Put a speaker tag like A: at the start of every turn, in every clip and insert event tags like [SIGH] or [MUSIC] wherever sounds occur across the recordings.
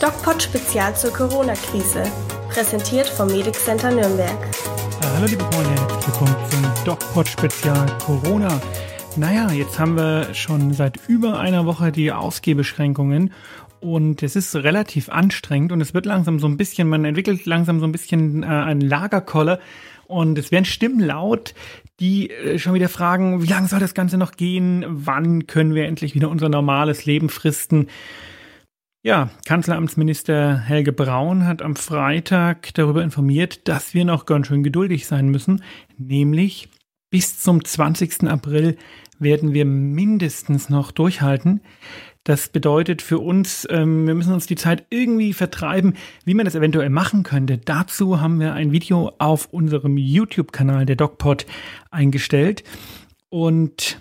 A: DocPod Spezial zur Corona-Krise. Präsentiert vom Medic Center Nürnberg.
B: hallo liebe Freunde, herzlich willkommen zum DocPod Spezial Corona. Naja, jetzt haben wir schon seit über einer Woche die Ausgehbeschränkungen und es ist relativ anstrengend und es wird langsam so ein bisschen, man entwickelt langsam so ein bisschen äh, einen Lagerkoller und es werden Stimmen laut, die äh, schon wieder fragen, wie lange soll das Ganze noch gehen? Wann können wir endlich wieder unser normales Leben fristen? Ja, Kanzleramtsminister Helge Braun hat am Freitag darüber informiert, dass wir noch ganz schön geduldig sein müssen, nämlich bis zum 20. April werden wir mindestens noch durchhalten. Das bedeutet für uns, ähm, wir müssen uns die Zeit irgendwie vertreiben, wie man das eventuell machen könnte. Dazu haben wir ein Video auf unserem YouTube-Kanal der DocPod eingestellt. Und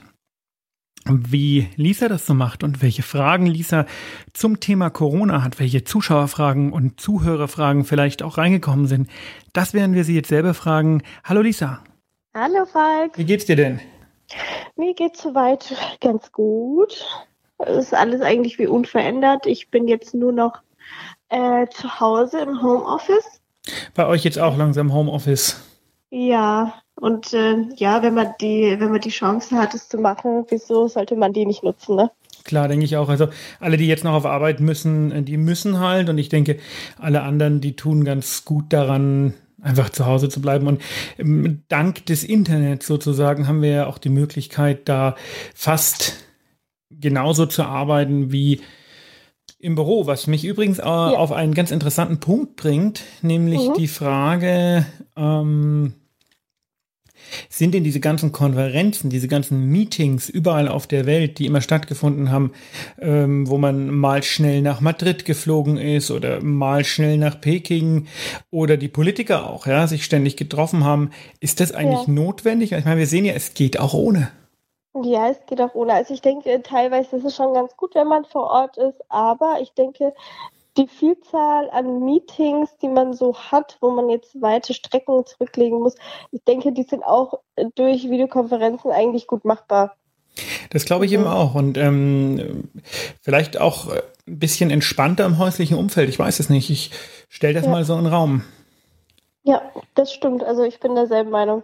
B: wie Lisa das so macht und welche Fragen Lisa zum Thema Corona hat, welche Zuschauerfragen und Zuhörerfragen vielleicht auch reingekommen sind, das werden wir sie jetzt selber fragen. Hallo Lisa.
C: Hallo Falk.
B: Wie geht's dir denn?
C: Mir geht's soweit ganz gut. Es ist alles eigentlich wie unverändert. Ich bin jetzt nur noch äh, zu Hause im Homeoffice.
B: Bei euch jetzt auch langsam Homeoffice.
C: Ja, und äh, ja, wenn man die, wenn man die Chance hat, es zu machen, wieso sollte man die nicht nutzen, ne?
B: Klar, denke ich auch. Also alle, die jetzt noch auf Arbeit müssen, äh, die müssen halt. Und ich denke, alle anderen, die tun ganz gut daran, einfach zu Hause zu bleiben. Und ähm, dank des Internets sozusagen haben wir ja auch die Möglichkeit, da fast genauso zu arbeiten wie im Büro, was mich übrigens äh, ja. auf einen ganz interessanten Punkt bringt, nämlich mhm. die Frage, ähm, sind denn diese ganzen Konferenzen, diese ganzen Meetings überall auf der Welt, die immer stattgefunden haben, ähm, wo man mal schnell nach Madrid geflogen ist oder mal schnell nach Peking oder die Politiker auch, ja, sich ständig getroffen haben, ist das eigentlich ja. notwendig? Ich meine, wir sehen ja, es geht auch ohne.
C: Ja, es geht auch ohne. Also ich denke, teilweise ist es schon ganz gut, wenn man vor Ort ist, aber ich denke, die Vielzahl an Meetings, die man so hat, wo man jetzt weite Strecken zurücklegen muss, ich denke, die sind auch durch Videokonferenzen eigentlich gut machbar.
B: Das glaube ich mhm. eben auch. Und ähm, vielleicht auch ein bisschen entspannter im häuslichen Umfeld. Ich weiß es nicht. Ich stelle das ja. mal so in den Raum.
C: Ja, das stimmt. Also ich bin derselben Meinung.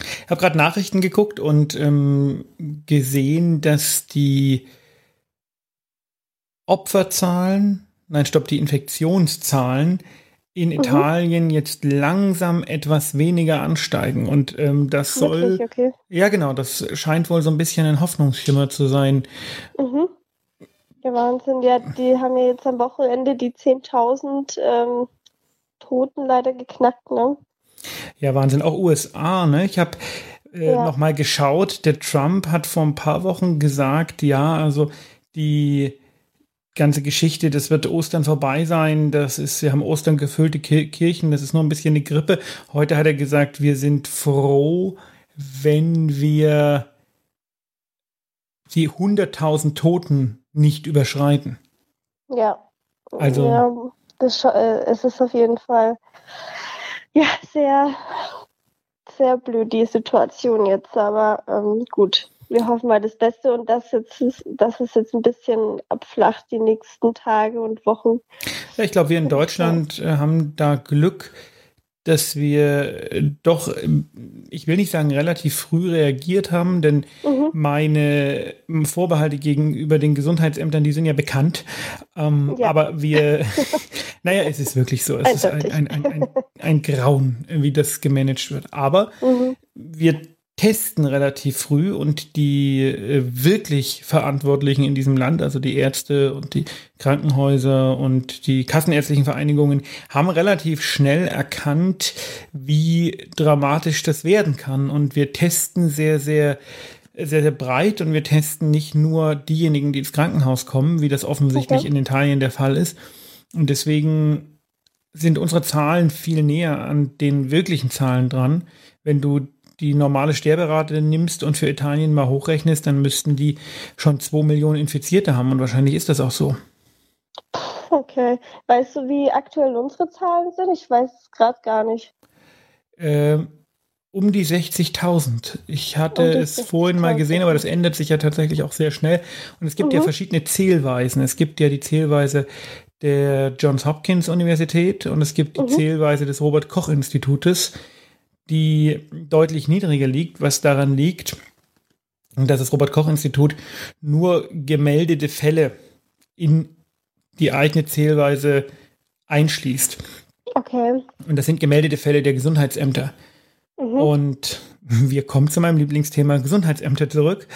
B: Ich habe gerade Nachrichten geguckt und ähm, gesehen, dass die Opferzahlen, nein, stopp, die Infektionszahlen in mhm. Italien jetzt langsam etwas weniger ansteigen. Und ähm, das soll. Wirklich? Okay. Ja, genau, das scheint wohl so ein bisschen ein Hoffnungsschimmer zu sein.
C: Mhm. Der Wahnsinn, ja, die haben ja jetzt am Wochenende die 10.000 ähm, Toten leider geknackt, ne?
B: Ja, Wahnsinn. Auch USA, ne? Ich habe äh, ja. nochmal geschaut. Der Trump hat vor ein paar Wochen gesagt, ja, also die ganze Geschichte, das wird Ostern vorbei sein, das ist, wir haben Ostern gefüllte Kirchen, das ist nur ein bisschen eine Grippe. Heute hat er gesagt, wir sind froh, wenn wir die 100.000 Toten nicht überschreiten.
C: Ja. Also. Ja, das, äh, es ist auf jeden Fall ja, sehr, sehr blöd, die Situation jetzt, aber ähm, gut. Wir hoffen mal das Beste und dass, jetzt, dass es jetzt ein bisschen abflacht die nächsten Tage und Wochen.
B: Ja, ich glaube, wir in Deutschland äh, haben da Glück, dass wir äh, doch, ähm, ich will nicht sagen, relativ früh reagiert haben, denn mhm. meine ähm, Vorbehalte gegenüber den Gesundheitsämtern, die sind ja bekannt. Ähm, ja. Aber wir, [LAUGHS] [LAUGHS] naja, es ist wirklich so. Es ist ein, ein, ein, ein, Grauen, wie das gemanagt wird. Aber mhm. wir testen relativ früh und die äh, wirklich Verantwortlichen in diesem Land, also die Ärzte und die Krankenhäuser und die kassenärztlichen Vereinigungen, haben relativ schnell erkannt, wie dramatisch das werden kann. Und wir testen sehr, sehr sehr, sehr breit und wir testen nicht nur diejenigen, die ins Krankenhaus kommen, wie das offensichtlich okay. in Italien der Fall ist. Und deswegen sind unsere Zahlen viel näher an den wirklichen Zahlen dran. Wenn du die normale Sterberate nimmst und für Italien mal hochrechnest, dann müssten die schon zwei Millionen Infizierte haben und wahrscheinlich ist das auch so.
C: Okay. Weißt du, wie aktuell unsere Zahlen sind? Ich weiß es gerade gar nicht.
B: Ähm, um die 60.000. Ich hatte um es vorhin mal gesehen, aber das ändert sich ja tatsächlich auch sehr schnell. Und es gibt mhm. ja verschiedene Zählweisen. Es gibt ja die Zählweise der Johns Hopkins Universität und es gibt die mhm. Zählweise des Robert Koch Institutes, die deutlich niedriger liegt, was daran liegt, dass das Robert Koch Institut nur gemeldete Fälle in die eigene Zählweise einschließt.
C: Okay.
B: Und das sind gemeldete Fälle der Gesundheitsämter. Mhm. Und wir kommen zu meinem Lieblingsthema Gesundheitsämter zurück.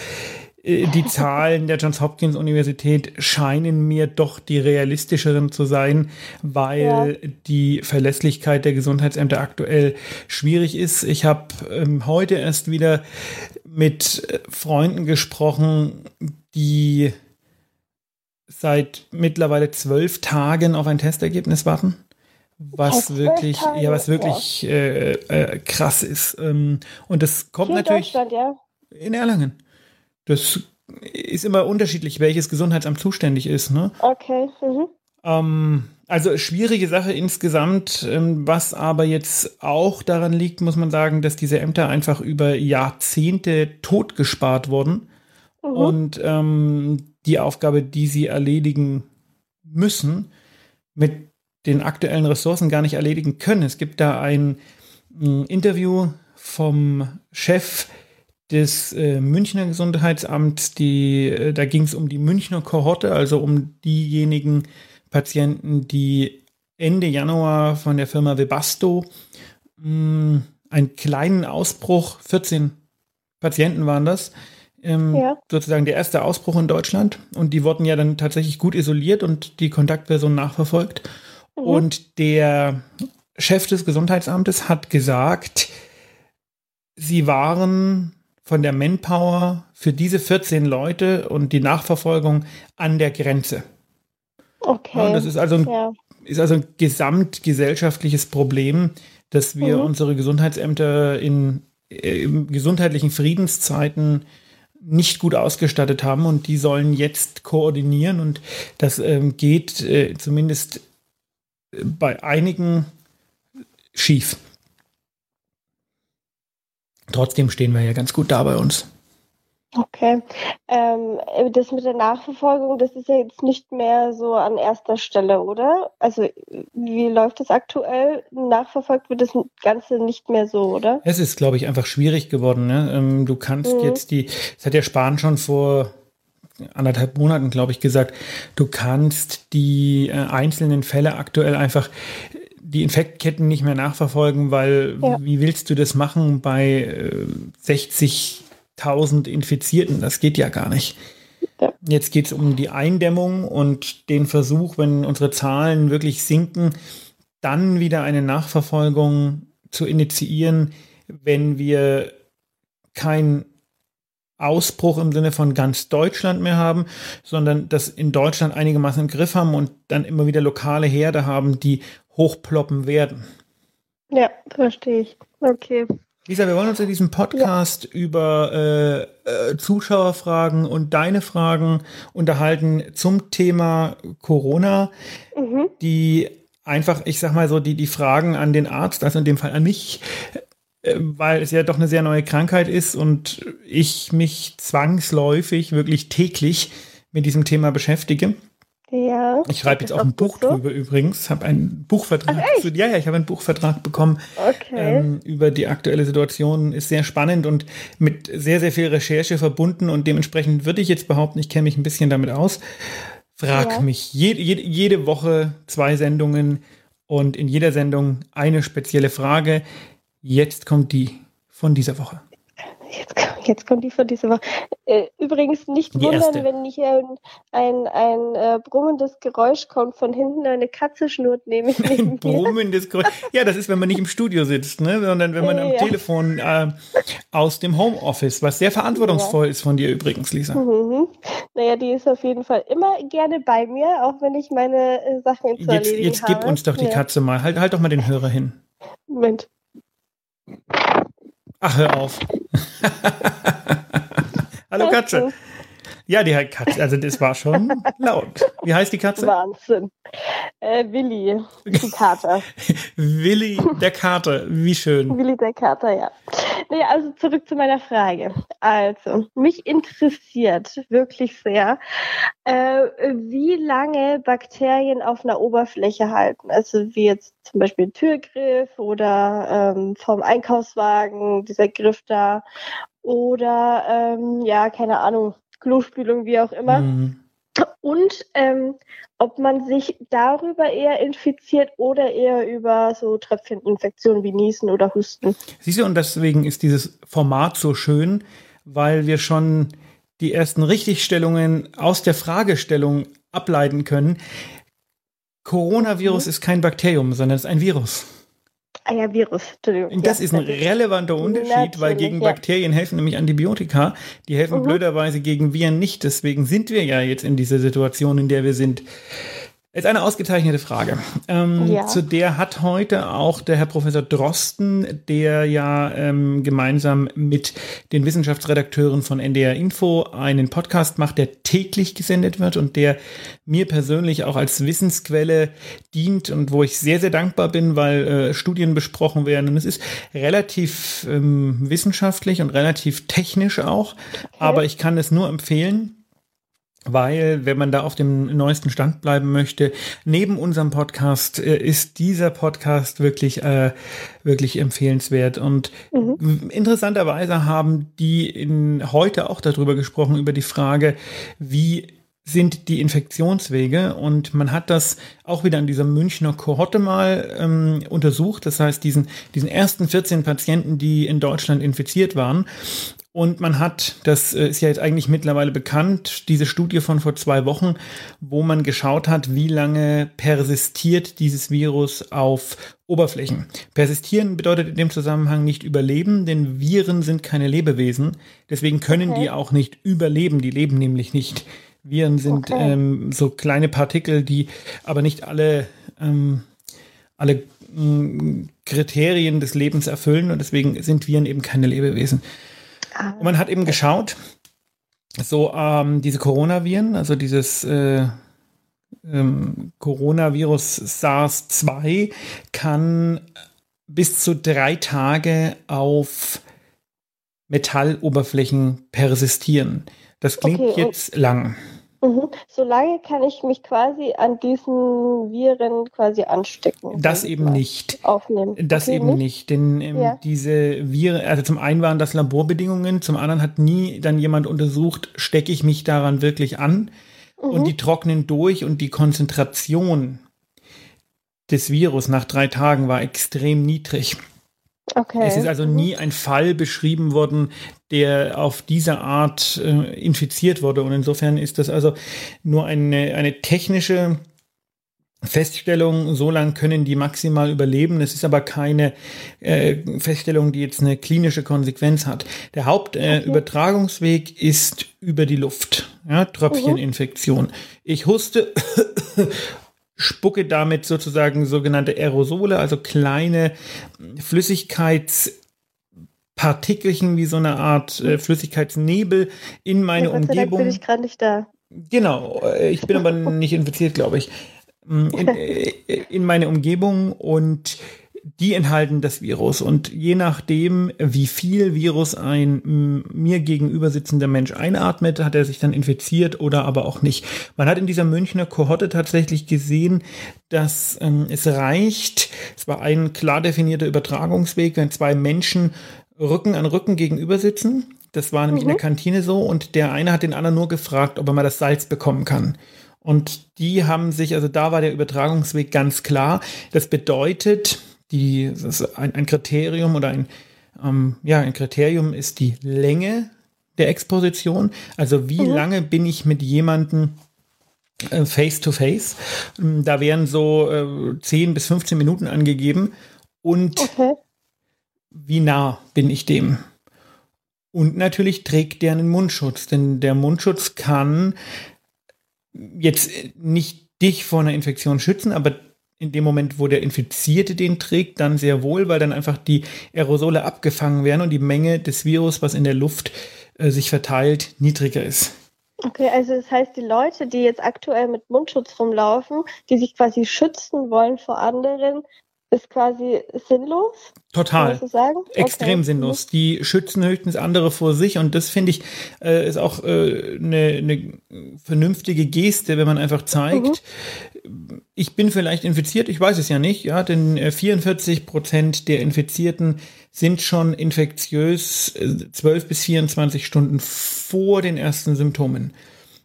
B: Äh, die Zahlen der Johns Hopkins Universität scheinen mir doch die realistischeren zu sein, weil ja. die Verlässlichkeit der Gesundheitsämter aktuell schwierig ist. Ich habe ähm, heute erst wieder mit äh, Freunden gesprochen, die seit mittlerweile zwölf Tagen auf ein Testergebnis warten was wirklich, ja, was wirklich äh, äh, krass ist. Ähm, und das kommt Hier natürlich
C: in,
B: Erlangen. Das ist immer unterschiedlich, welches Gesundheitsamt zuständig ist. Ne?
C: Okay. Mhm.
B: Ähm, also schwierige Sache insgesamt, ähm, was aber jetzt auch daran liegt, muss man sagen, dass diese Ämter einfach über Jahrzehnte totgespart wurden mhm. und ähm, die Aufgabe, die sie erledigen müssen, mit den aktuellen Ressourcen gar nicht erledigen können. Es gibt da ein, ein Interview vom Chef des äh, Münchner Gesundheitsamts, die, äh, da ging es um die Münchner Kohorte, also um diejenigen Patienten, die Ende Januar von der Firma Webasto mh, hm, einen kleinen Ausbruch, 14 Patienten waren das, ähm, ja. sozusagen der erste Ausbruch in Deutschland. Und die wurden ja dann tatsächlich gut isoliert und die Kontaktperson nachverfolgt. Mhm. Und der Chef des Gesundheitsamtes hat gesagt, sie waren von der Manpower für diese 14 Leute und die Nachverfolgung an der Grenze.
C: Okay.
B: Ja, das ist also, ein, ja. ist also ein gesamtgesellschaftliches Problem, dass wir mhm. unsere Gesundheitsämter in, äh, in gesundheitlichen Friedenszeiten nicht gut ausgestattet haben und die sollen jetzt koordinieren und das ähm, geht äh, zumindest bei einigen schief. Trotzdem stehen wir ja ganz gut da bei uns.
C: Okay. Ähm, das mit der Nachverfolgung, das ist ja jetzt nicht mehr so an erster Stelle, oder? Also wie läuft das aktuell? Nachverfolgt wird das Ganze nicht mehr so, oder?
B: Es ist, glaube ich, einfach schwierig geworden. Ne? Ähm, du kannst mhm. jetzt die, das hat der Spahn schon vor anderthalb Monaten, glaube ich, gesagt, du kannst die äh, einzelnen Fälle aktuell einfach die Infektketten nicht mehr nachverfolgen, weil ja. wie willst du das machen bei äh, 60.000 Infizierten? Das geht ja gar nicht. Ja. Jetzt geht es um die Eindämmung und den Versuch, wenn unsere Zahlen wirklich sinken, dann wieder eine Nachverfolgung zu initiieren, wenn wir kein Ausbruch im Sinne von ganz Deutschland mehr haben, sondern das in Deutschland einigermaßen im Griff haben und dann immer wieder lokale Herde haben, die hochploppen werden.
C: Ja, verstehe ich. Okay.
B: Lisa, wir wollen uns in diesem Podcast ja. über äh, äh, Zuschauerfragen und deine Fragen unterhalten zum Thema Corona, mhm. die einfach, ich sag mal so, die, die Fragen an den Arzt, also in dem Fall an mich, äh, weil es ja doch eine sehr neue Krankheit ist und ich mich zwangsläufig wirklich täglich mit diesem Thema beschäftige.
C: Ja.
B: Ich schreibe jetzt auch ein Buch so? drüber übrigens, habe einen Buchvertrag. Ach, zu, ja, ja, ich habe einen Buchvertrag bekommen
C: okay. ähm,
B: über die aktuelle Situation. Ist sehr spannend und mit sehr, sehr viel Recherche verbunden und dementsprechend würde ich jetzt behaupten, ich kenne mich ein bisschen damit aus. Frag ja. mich jede, jede, jede Woche zwei Sendungen und in jeder Sendung eine spezielle Frage. Jetzt kommt die von dieser Woche.
C: Jetzt, jetzt kommt die von dieser Woche. Äh, übrigens nicht die wundern, erste. wenn nicht ein, ein, ein äh, brummendes Geräusch kommt von hinten. Eine Katze schnurrt nämlich neben [LAUGHS]
B: Brummendes Geräusch. Ja, das ist, wenn man nicht im Studio sitzt, ne? sondern wenn man am ja. Telefon äh, aus dem Homeoffice, was sehr verantwortungsvoll ja. ist von dir übrigens, Lisa.
C: Mhm. Naja, die ist auf jeden Fall immer gerne bei mir, auch wenn ich meine äh, Sachen
B: jetzt, erledigen Jetzt gib uns doch die ja. Katze mal. Halt, halt doch mal den Hörer hin.
C: Moment.
B: Ach, hör auf. [LAUGHS] Hallo Katze. Ja, die Katze, also das war schon laut. Wie heißt die Katze?
C: Wahnsinn. Äh, Willi, die Kater. [LAUGHS]
B: Willi der Kater, wie schön.
C: Willi der Kater, ja. Nee, also zurück zu meiner Frage. Also, mich interessiert wirklich sehr, äh, wie lange Bakterien auf einer Oberfläche halten. Also wie jetzt zum Beispiel Türgriff oder ähm, vom Einkaufswagen, dieser Griff da. Oder ähm, ja, keine Ahnung, Klospülung, wie auch immer. Mhm. Und ähm, ob man sich darüber eher infiziert oder eher über so Tröpfcheninfektionen wie Niesen oder Husten.
B: Siehst du, und deswegen ist dieses Format so schön, weil wir schon die ersten Richtigstellungen aus der Fragestellung ableiten können. Coronavirus mhm. ist kein Bakterium, sondern es ist ein Virus.
C: Ah ja, Virus,
B: Entschuldigung. Das ja, ist ein relevanter Unterschied, Natürlich, weil gegen ja. Bakterien helfen nämlich Antibiotika. Die helfen mhm. blöderweise gegen Viren nicht. Deswegen sind wir ja jetzt in dieser Situation, in der wir sind. Ist eine ausgezeichnete Frage. Ähm, ja. Zu der hat heute auch der Herr Professor Drosten, der ja ähm, gemeinsam mit den Wissenschaftsredakteuren von NDR Info einen Podcast macht, der täglich gesendet wird und der mir persönlich auch als Wissensquelle dient und wo ich sehr, sehr dankbar bin, weil äh, Studien besprochen werden. Und es ist relativ ähm, wissenschaftlich und relativ technisch auch, okay. aber ich kann es nur empfehlen weil, wenn man da auf dem neuesten Stand bleiben möchte, neben unserem Podcast äh, ist dieser Podcast wirklich, äh, wirklich empfehlenswert. Und mhm. interessanterweise haben die in, heute auch darüber gesprochen, über die Frage, wie sind die Infektionswege und man hat das auch wieder an dieser Münchner Kohorte mal ähm, untersucht. Das heißt, diesen, diesen ersten 14 Patienten, die in Deutschland infiziert waren. Und man hat, das äh, ist ja jetzt eigentlich mittlerweile bekannt, diese Studie von vor zwei Wochen, wo man geschaut hat, wie lange persistiert dieses Virus auf Oberflächen. Persistieren bedeutet in dem Zusammenhang nicht überleben, denn Viren sind keine Lebewesen. Deswegen können okay. die auch nicht überleben. Die leben nämlich nicht. Viren sind okay. ähm, so kleine Partikel, die aber nicht alle, ähm, alle ähm, Kriterien des Lebens erfüllen und deswegen sind Viren eben keine Lebewesen. Und man hat eben geschaut, so ähm, diese Coronaviren, also dieses äh, ähm, Coronavirus SARS-2 kann bis zu drei Tage auf Metalloberflächen persistieren. Das klingt okay, jetzt lang.
C: Mhm. Solange kann ich mich quasi an diesen Viren quasi anstecken.
B: Das eben nicht.
C: Aufnehmen.
B: Das okay, eben nicht, nicht denn ähm, ja. diese Viren, also zum einen waren das Laborbedingungen, zum anderen hat nie dann jemand untersucht, stecke ich mich daran wirklich an mhm. und die trocknen durch und die Konzentration des Virus nach drei Tagen war extrem niedrig. Okay. Es ist also nie ein Fall beschrieben worden, der auf diese Art äh, infiziert wurde. Und insofern ist das also nur eine, eine technische Feststellung, so lange können die maximal überleben. Es ist aber keine äh, Feststellung, die jetzt eine klinische Konsequenz hat. Der Hauptübertragungsweg äh, okay. ist über die Luft. Ja, Tröpfcheninfektion. Ich huste spucke damit sozusagen sogenannte Aerosole, also kleine Flüssigkeitspartikelchen wie so eine Art äh, Flüssigkeitsnebel in meine ja, Umgebung. bin
C: ich gerade nicht da.
B: Genau, äh, ich bin aber [LAUGHS] nicht infiziert, glaube ich. In, [LAUGHS] äh, in meine Umgebung und die enthalten das Virus. Und je nachdem, wie viel Virus ein mir gegenüber sitzender Mensch einatmet, hat er sich dann infiziert oder aber auch nicht. Man hat in dieser Münchner Kohorte tatsächlich gesehen, dass ähm, es reicht, es war ein klar definierter Übertragungsweg, wenn zwei Menschen Rücken an Rücken gegenüber sitzen. Das war nämlich mhm. in der mhm. Kantine so und der eine hat den anderen nur gefragt, ob er mal das Salz bekommen kann. Und die haben sich, also da war der Übertragungsweg ganz klar. Das bedeutet, die, das ist ein, ein Kriterium oder ein, ähm, ja, ein Kriterium ist die Länge der Exposition. Also wie mhm. lange bin ich mit jemandem äh, face to face? Ähm, da werden so äh, 10 bis 15 Minuten angegeben. Und okay. wie nah bin ich dem? Und natürlich trägt der einen Mundschutz, denn der Mundschutz kann jetzt nicht dich vor einer Infektion schützen, aber in dem Moment, wo der Infizierte den trägt, dann sehr wohl, weil dann einfach die Aerosole abgefangen werden und die Menge des Virus, was in der Luft äh, sich verteilt, niedriger ist.
C: Okay, also das heißt, die Leute, die jetzt aktuell mit Mundschutz rumlaufen, die sich quasi schützen wollen vor anderen, ist quasi sinnlos.
B: Total. Extrem okay. sinnlos. Die schützen höchstens andere vor sich und das finde ich äh, ist auch äh, eine, eine vernünftige Geste, wenn man einfach zeigt, mhm. ich bin vielleicht infiziert, ich weiß es ja nicht, ja, denn 44 äh, Prozent der Infizierten sind schon infektiös äh, 12 bis 24 Stunden vor den ersten Symptomen.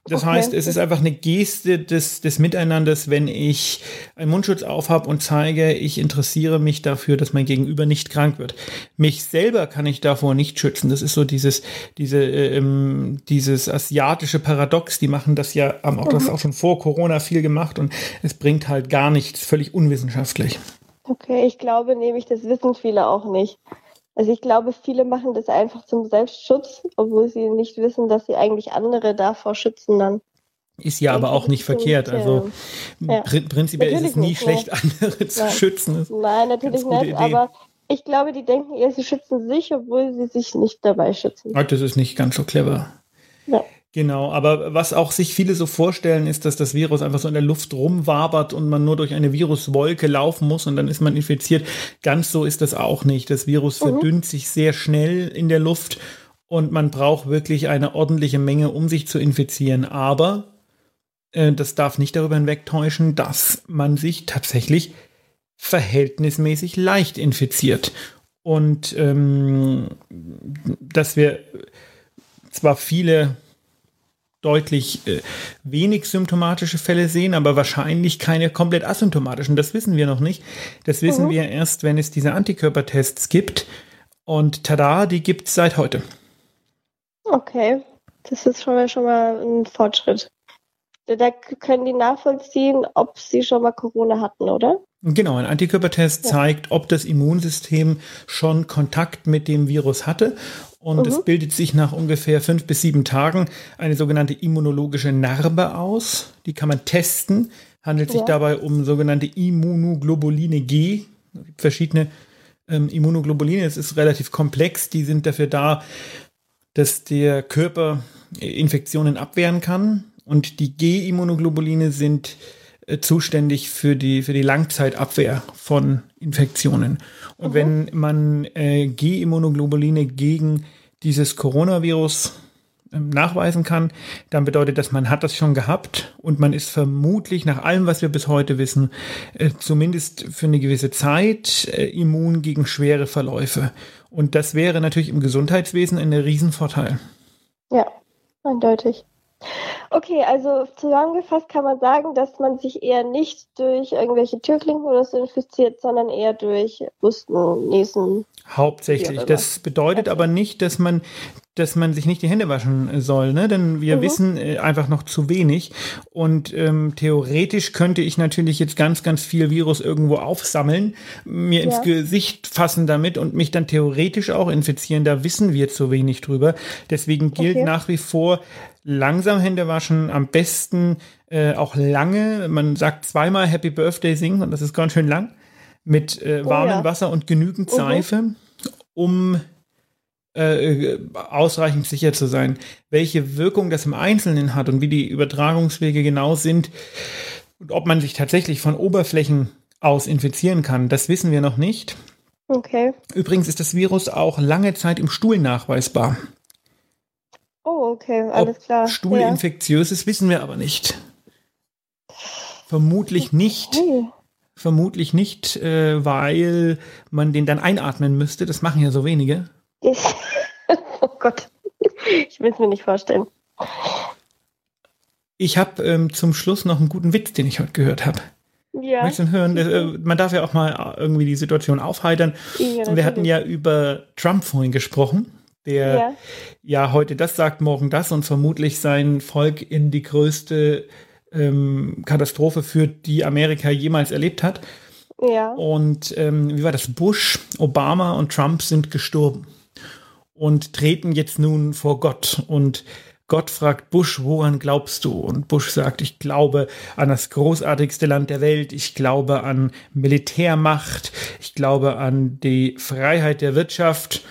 B: Das okay. heißt, es ist einfach eine Geste des, des Miteinanders, wenn ich einen Mundschutz aufhab und zeige, ich interessiere mich dafür, dass mein Gegenüber nicht krank wird. Mich selber kann ich davor nicht schützen. Das ist so dieses, diese, äh, ähm, dieses asiatische Paradox. Die machen das ja, haben auch das mhm. auch schon vor Corona viel gemacht und es bringt halt gar nichts, völlig unwissenschaftlich.
C: Okay, ich glaube nämlich, das wissen viele auch nicht. Also ich glaube, viele machen das einfach zum Selbstschutz, obwohl sie nicht wissen, dass sie eigentlich andere davor schützen dann.
B: Ist ja aber auch nicht verkehrt. Also ja. pr prinzipiell natürlich ist es nie nicht, schlecht, ne? andere zu Nein. schützen.
C: Nein, natürlich nicht, Idee. aber ich glaube, die denken eher, sie schützen sich, obwohl sie sich nicht dabei schützen.
B: Das ist nicht ganz so clever. Ja. Genau, aber was auch sich viele so vorstellen, ist, dass das Virus einfach so in der Luft rumwabert und man nur durch eine Viruswolke laufen muss und dann ist man infiziert. Ganz so ist das auch nicht. Das Virus mhm. verdünnt sich sehr schnell in der Luft und man braucht wirklich eine ordentliche Menge, um sich zu infizieren. Aber äh, das darf nicht darüber hinwegtäuschen, dass man sich tatsächlich verhältnismäßig leicht infiziert. Und ähm, dass wir zwar viele deutlich äh, wenig symptomatische Fälle sehen, aber wahrscheinlich keine komplett asymptomatischen. Das wissen wir noch nicht. Das wissen mhm. wir erst, wenn es diese Antikörpertests gibt. Und tada, die gibt es seit heute.
C: Okay, das ist schon mal, schon mal ein Fortschritt. Da können die nachvollziehen, ob sie schon mal Corona hatten, oder?
B: Genau, ein Antikörpertest ja. zeigt, ob das Immunsystem schon Kontakt mit dem Virus hatte und mhm. es bildet sich nach ungefähr fünf bis sieben Tagen eine sogenannte immunologische Narbe aus. Die kann man testen. Handelt sich ja. dabei um sogenannte Immunoglobuline G. Es gibt verschiedene ähm, Immunoglobuline. Es ist relativ komplex. Die sind dafür da, dass der Körper Infektionen abwehren kann. Und die G-Immunoglobuline sind äh, zuständig für die, für die Langzeitabwehr von Infektionen. Und mhm. wenn man äh, G-Immunoglobuline gegen dieses Coronavirus ähm, nachweisen kann, dann bedeutet das, man hat das schon gehabt und man ist vermutlich nach allem, was wir bis heute wissen, äh, zumindest für eine gewisse Zeit äh, immun gegen schwere Verläufe. Und das wäre natürlich im Gesundheitswesen ein Riesenvorteil.
C: Ja, eindeutig. Okay, also zusammengefasst kann man sagen, dass man sich eher nicht durch irgendwelche Türklinken oder so infiziert, sondern eher durch Husten, Niesen.
B: Hauptsächlich. Das bedeutet aber nicht, dass man dass man sich nicht die Hände waschen soll, ne? denn wir mhm. wissen äh, einfach noch zu wenig. Und ähm, theoretisch könnte ich natürlich jetzt ganz, ganz viel Virus irgendwo aufsammeln, mir ja. ins Gesicht fassen damit und mich dann theoretisch auch infizieren. Da wissen wir zu wenig drüber. Deswegen gilt okay. nach wie vor, langsam Hände waschen, am besten äh, auch lange. Man sagt zweimal Happy Birthday singen und das ist ganz schön lang. Mit äh, warmem oh, ja. Wasser und genügend mhm. Seife, um äh, ausreichend sicher zu sein. Welche Wirkung das im Einzelnen hat und wie die Übertragungswege genau sind und ob man sich tatsächlich von Oberflächen aus infizieren kann, das wissen wir noch nicht.
C: Okay.
B: Übrigens ist das Virus auch lange Zeit im Stuhl nachweisbar.
C: Oh, okay, alles Ob klar.
B: Stuhl ja. infektiös ist, wissen wir aber nicht. Vermutlich nicht. Okay. Vermutlich nicht, äh, weil man den dann einatmen müsste. Das machen ja so wenige. [LAUGHS]
C: oh Gott, ich will es mir nicht vorstellen.
B: Ich habe ähm, zum Schluss noch einen guten Witz, den ich heute gehört habe. Ja. Möchtest du hören? Äh, man darf ja auch mal irgendwie die Situation aufheitern. Ja, wir hatten ja über Trump vorhin gesprochen der ja. ja. heute das sagt, morgen das und vermutlich sein Volk in die größte ähm, Katastrophe führt, die Amerika jemals erlebt hat.
C: Ja.
B: Und ähm, wie war das? Bush, Obama und Trump sind gestorben und treten jetzt nun vor Gott. Und Gott fragt Bush, woran glaubst du? Und Bush sagt, ich glaube an das großartigste Land der Welt, ich glaube an Militärmacht, ich glaube an die Freiheit der Wirtschaft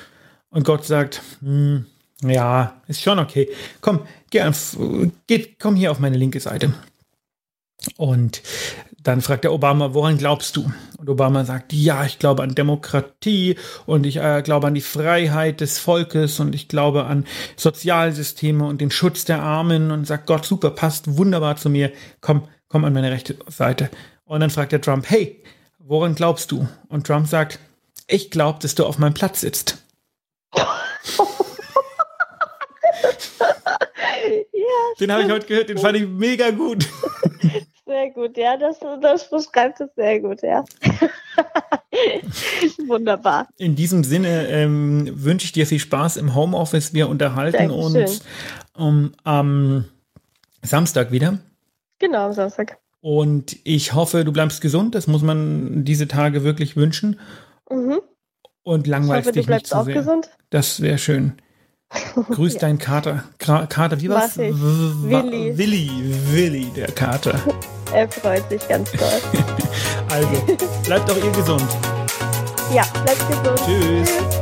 B: und Gott sagt, hm, ja, ist schon okay. Komm, geh, geht, komm hier auf meine linke Seite. Und dann fragt der Obama, woran glaubst du? Und Obama sagt, ja, ich glaube an Demokratie und ich äh, glaube an die Freiheit des Volkes und ich glaube an Sozialsysteme und den Schutz der Armen und sagt, Gott, super, passt wunderbar zu mir. Komm, komm an meine rechte Seite. Und dann fragt der Trump, hey, woran glaubst du? Und Trump sagt, ich glaube, dass du auf meinem Platz sitzt. [LAUGHS] ja, den habe ich heute gehört, den fand ich mega gut. [LAUGHS]
C: Sehr gut, ja, das, das beschreibt es sehr gut, ja. [LAUGHS] Wunderbar.
B: In diesem Sinne ähm, wünsche ich dir viel Spaß im Homeoffice. Wir unterhalten Dankeschön. uns um, am Samstag wieder.
C: Genau, am Samstag.
B: Und ich hoffe, du bleibst gesund. Das muss man diese Tage wirklich wünschen. Mhm. Und langweilst dich nicht zu sehr. Gesund. Das wäre schön. Grüß ja. deinen Kater. Kater, wie war's?
C: Willi.
B: Willi, Willi, der Kater. [LAUGHS]
C: Er freut sich ganz toll. [LAUGHS]
B: also, bleibt auch ihr gesund.
C: Ja, bleibt gesund.
B: Tschüss. Tschüss.